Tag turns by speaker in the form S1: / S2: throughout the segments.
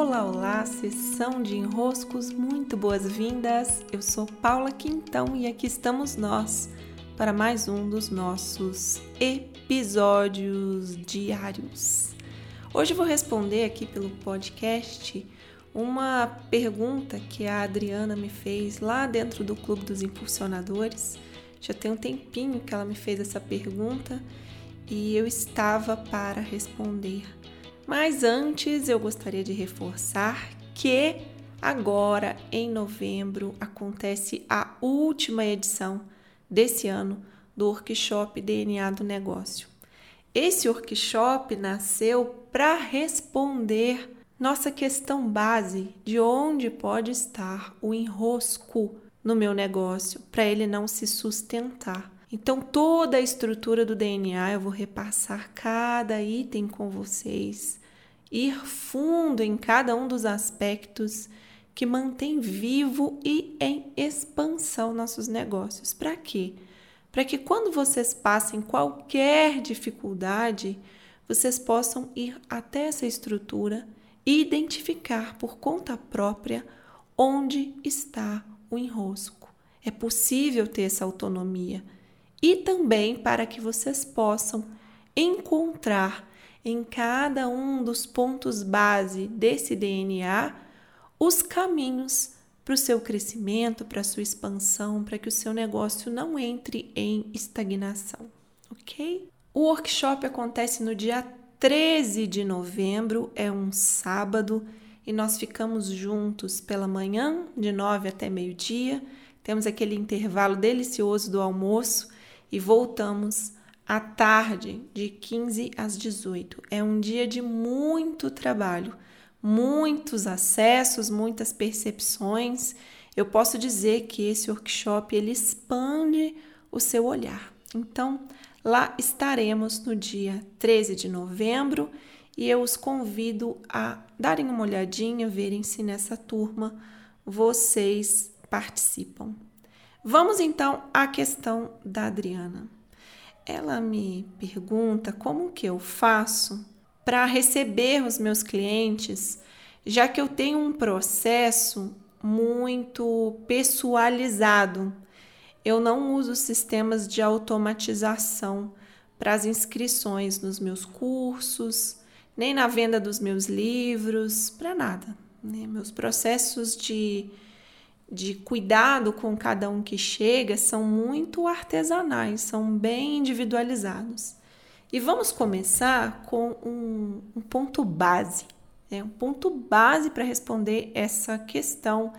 S1: Olá, olá, sessão de enroscos, muito boas-vindas. Eu sou Paula Quintão e aqui estamos nós para mais um dos nossos episódios diários. Hoje vou responder aqui pelo podcast uma pergunta que a Adriana me fez lá dentro do Clube dos Impulsionadores. Já tem um tempinho que ela me fez essa pergunta e eu estava para responder. Mas antes eu gostaria de reforçar que agora em novembro acontece a última edição desse ano do workshop DNA do negócio. Esse workshop nasceu para responder nossa questão base de onde pode estar o enrosco no meu negócio para ele não se sustentar. Então, toda a estrutura do DNA eu vou repassar cada item com vocês, ir fundo em cada um dos aspectos que mantém vivo e em expansão nossos negócios. Para quê? Para que quando vocês passem qualquer dificuldade, vocês possam ir até essa estrutura e identificar por conta própria onde está o enrosco. É possível ter essa autonomia e também para que vocês possam encontrar em cada um dos pontos base desse DNA os caminhos para o seu crescimento, para a sua expansão, para que o seu negócio não entre em estagnação, ok? O workshop acontece no dia 13 de novembro, é um sábado, e nós ficamos juntos pela manhã, de 9 até meio-dia. Temos aquele intervalo delicioso do almoço e voltamos à tarde, de 15 às 18. É um dia de muito trabalho, muitos acessos, muitas percepções. Eu posso dizer que esse workshop ele expande o seu olhar. Então, lá estaremos no dia 13 de novembro e eu os convido a darem uma olhadinha, verem se nessa turma vocês participam. Vamos então à questão da Adriana. Ela me pergunta como que eu faço para receber os meus clientes, já que eu tenho um processo muito pessoalizado. Eu não uso sistemas de automatização para as inscrições nos meus cursos, nem na venda dos meus livros, para nada. Né? Meus processos de de cuidado com cada um que chega são muito artesanais, são bem individualizados. E vamos começar com um, um ponto base. Né? Um ponto base para responder essa questão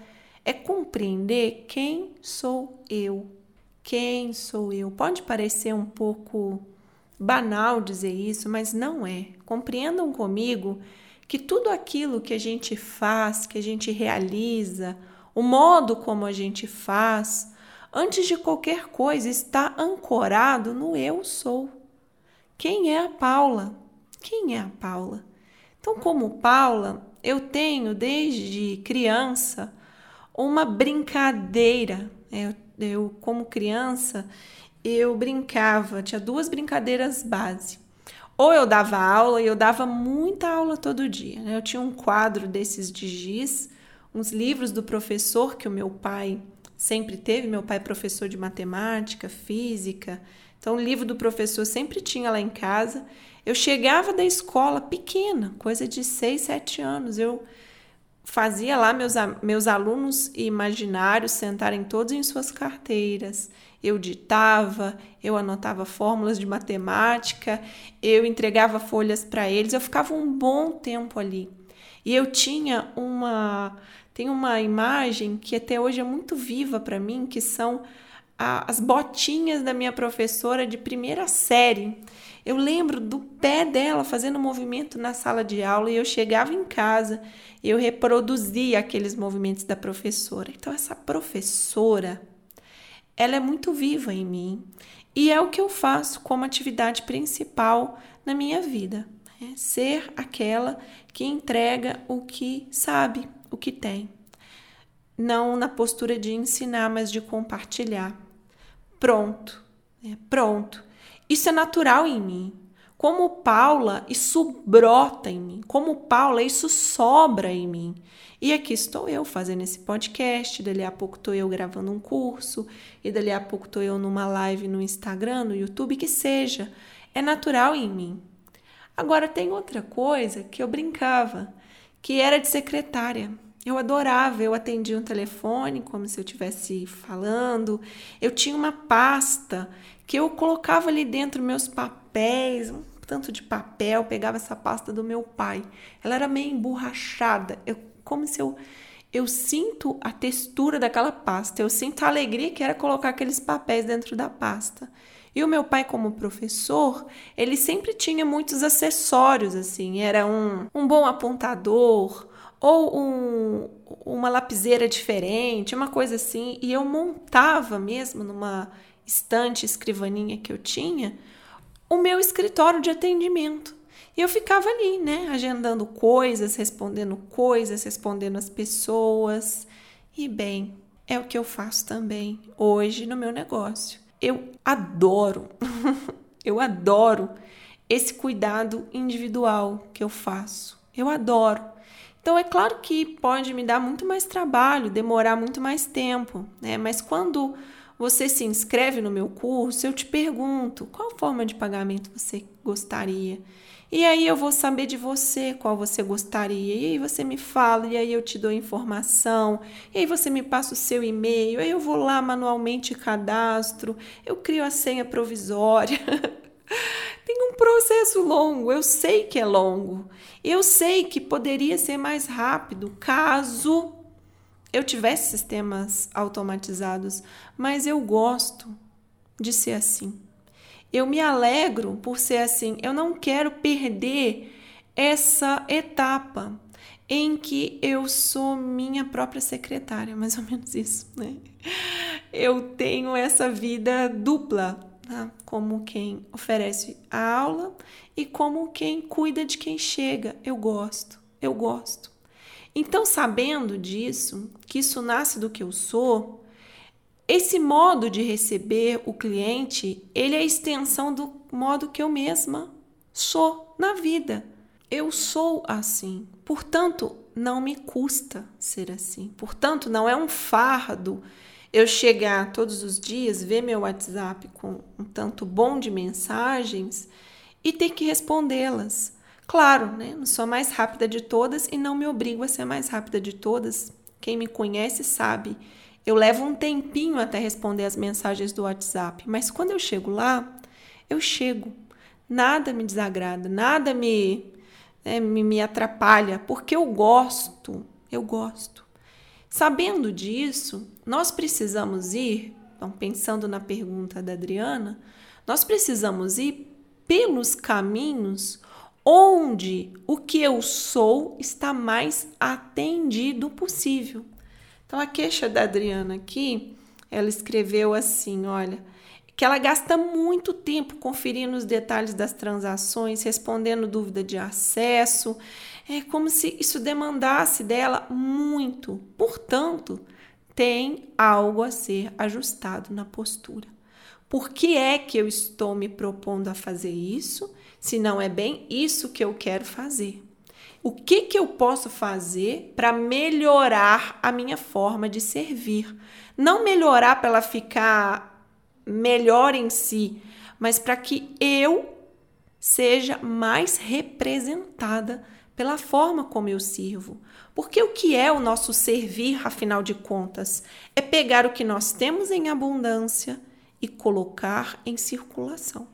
S1: é compreender quem sou eu. Quem sou eu? Pode parecer um pouco banal dizer isso, mas não é. Compreendam comigo que tudo aquilo que a gente faz, que a gente realiza, o modo como a gente faz, antes de qualquer coisa, está ancorado no eu sou. Quem é a Paula? Quem é a Paula? Então, como Paula, eu tenho desde criança uma brincadeira. Eu, eu como criança, eu brincava, tinha duas brincadeiras base. Ou eu dava aula, e eu dava muita aula todo dia. Né? Eu tinha um quadro desses de giz uns livros do professor que o meu pai sempre teve. Meu pai é professor de matemática, física. Então, o livro do professor sempre tinha lá em casa. Eu chegava da escola pequena, coisa de 6, 7 anos. Eu fazia lá meus, meus alunos imaginários sentarem todos em suas carteiras. Eu ditava, eu anotava fórmulas de matemática, eu entregava folhas para eles. Eu ficava um bom tempo ali. E eu tinha uma tem uma imagem que até hoje é muito viva para mim, que são a, as botinhas da minha professora de primeira série. Eu lembro do pé dela fazendo movimento na sala de aula e eu chegava em casa e eu reproduzia aqueles movimentos da professora. Então essa professora, ela é muito viva em mim e é o que eu faço como atividade principal na minha vida. Ser aquela que entrega o que sabe, o que tem. Não na postura de ensinar, mas de compartilhar. Pronto, é, pronto. Isso é natural em mim. Como Paula, isso brota em mim. Como Paula, isso sobra em mim. E aqui estou eu fazendo esse podcast, dali a pouco estou eu gravando um curso, e dali a pouco estou eu numa live no Instagram, no YouTube, que seja. É natural em mim. Agora tem outra coisa que eu brincava, que era de secretária. Eu adorava, eu atendia um telefone como se eu estivesse falando. Eu tinha uma pasta que eu colocava ali dentro meus papéis, um tanto de papel, pegava essa pasta do meu pai. Ela era meio emborrachada, eu, como se eu eu sinto a textura daquela pasta, eu sinto a alegria que era colocar aqueles papéis dentro da pasta. E o meu pai, como professor, ele sempre tinha muitos acessórios, assim, era um, um bom apontador, ou um, uma lapiseira diferente, uma coisa assim, e eu montava mesmo numa estante, escrivaninha que eu tinha, o meu escritório de atendimento. E eu ficava ali, né, agendando coisas, respondendo coisas, respondendo as pessoas. E bem, é o que eu faço também hoje no meu negócio. Eu adoro, eu adoro esse cuidado individual que eu faço. Eu adoro. Então é claro que pode me dar muito mais trabalho, demorar muito mais tempo, né? Mas quando você se inscreve no meu curso, eu te pergunto qual forma de pagamento você gostaria. E aí eu vou saber de você qual você gostaria. E aí você me fala, e aí eu te dou informação. E aí você me passa o seu e-mail. Aí eu vou lá manualmente cadastro. Eu crio a senha provisória. Tem um processo longo, eu sei que é longo. Eu sei que poderia ser mais rápido caso eu tivesse sistemas automatizados, mas eu gosto de ser assim. Eu me alegro por ser assim. Eu não quero perder essa etapa em que eu sou minha própria secretária, mais ou menos isso, né? Eu tenho essa vida dupla, né? como quem oferece a aula e como quem cuida de quem chega. Eu gosto, eu gosto. Então, sabendo disso, que isso nasce do que eu sou, esse modo de receber o cliente, ele é a extensão do modo que eu mesma sou na vida. Eu sou assim. Portanto, não me custa ser assim. Portanto, não é um fardo eu chegar todos os dias, ver meu WhatsApp com um tanto bom de mensagens e ter que respondê-las. Claro, né? Não sou a mais rápida de todas e não me obrigo a ser a mais rápida de todas. Quem me conhece sabe eu levo um tempinho até responder as mensagens do WhatsApp, mas quando eu chego lá, eu chego. Nada me desagrada, nada me, é, me, me atrapalha, porque eu gosto, eu gosto. Sabendo disso, nós precisamos ir, então, pensando na pergunta da Adriana, nós precisamos ir pelos caminhos onde o que eu sou está mais atendido possível. Então, a queixa da Adriana aqui, ela escreveu assim: olha, que ela gasta muito tempo conferindo os detalhes das transações, respondendo dúvida de acesso. É como se isso demandasse dela muito. Portanto, tem algo a ser ajustado na postura. Por que é que eu estou me propondo a fazer isso, se não é bem isso que eu quero fazer? O que, que eu posso fazer para melhorar a minha forma de servir? Não melhorar para ela ficar melhor em si, mas para que eu seja mais representada pela forma como eu sirvo. Porque o que é o nosso servir, afinal de contas? É pegar o que nós temos em abundância e colocar em circulação.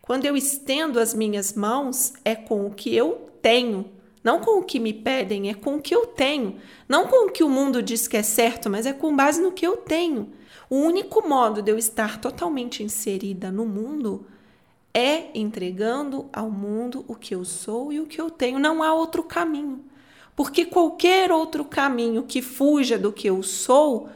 S1: Quando eu estendo as minhas mãos, é com o que eu tenho não com o que me pedem, é com o que eu tenho. Não com o que o mundo diz que é certo, mas é com base no que eu tenho. O único modo de eu estar totalmente inserida no mundo é entregando ao mundo o que eu sou e o que eu tenho. Não há outro caminho. Porque qualquer outro caminho que fuja do que eu sou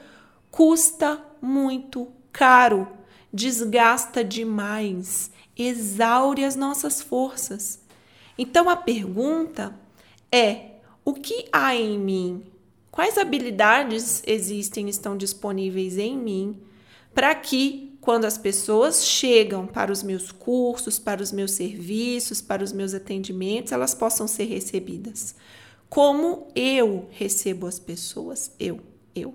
S1: custa muito caro, desgasta demais, exaure as nossas forças. Então a pergunta é o que há em mim? Quais habilidades existem, estão disponíveis em mim para que quando as pessoas chegam para os meus cursos, para os meus serviços, para os meus atendimentos, elas possam ser recebidas. Como eu recebo as pessoas, eu, eu.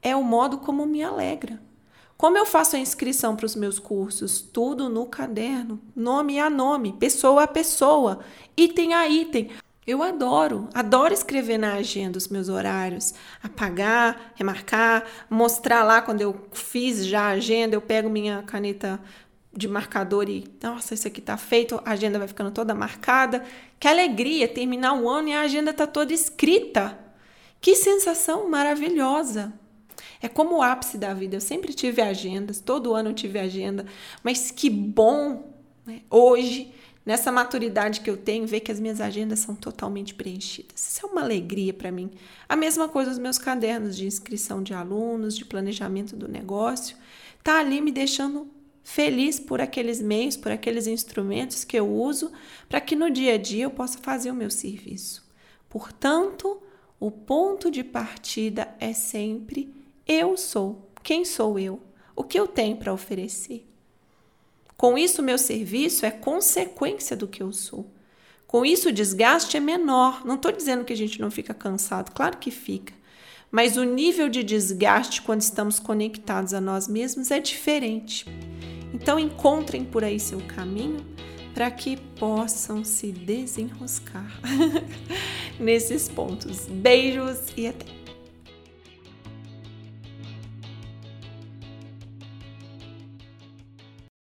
S1: É o modo como me alegra. Como eu faço a inscrição para os meus cursos? Tudo no caderno, nome a nome, pessoa a pessoa, item a item. Eu adoro, adoro escrever na agenda os meus horários, apagar, remarcar, mostrar lá quando eu fiz já a agenda, eu pego minha caneta de marcador e, nossa, isso aqui tá feito, a agenda vai ficando toda marcada. Que alegria terminar o ano e a agenda tá toda escrita. Que sensação maravilhosa. É como o ápice da vida. Eu sempre tive agendas, todo ano eu tive agenda, mas que bom né? hoje nessa maturidade que eu tenho, ver que as minhas agendas são totalmente preenchidas. Isso é uma alegria para mim. A mesma coisa os meus cadernos de inscrição de alunos, de planejamento do negócio, tá ali me deixando feliz por aqueles meios, por aqueles instrumentos que eu uso para que no dia a dia eu possa fazer o meu serviço. Portanto, o ponto de partida é sempre eu sou. Quem sou eu? O que eu tenho para oferecer? Com isso, meu serviço é consequência do que eu sou. Com isso, o desgaste é menor. Não estou dizendo que a gente não fica cansado, claro que fica. Mas o nível de desgaste quando estamos conectados a nós mesmos é diferente. Então, encontrem por aí seu caminho para que possam se desenroscar nesses pontos. Beijos e até!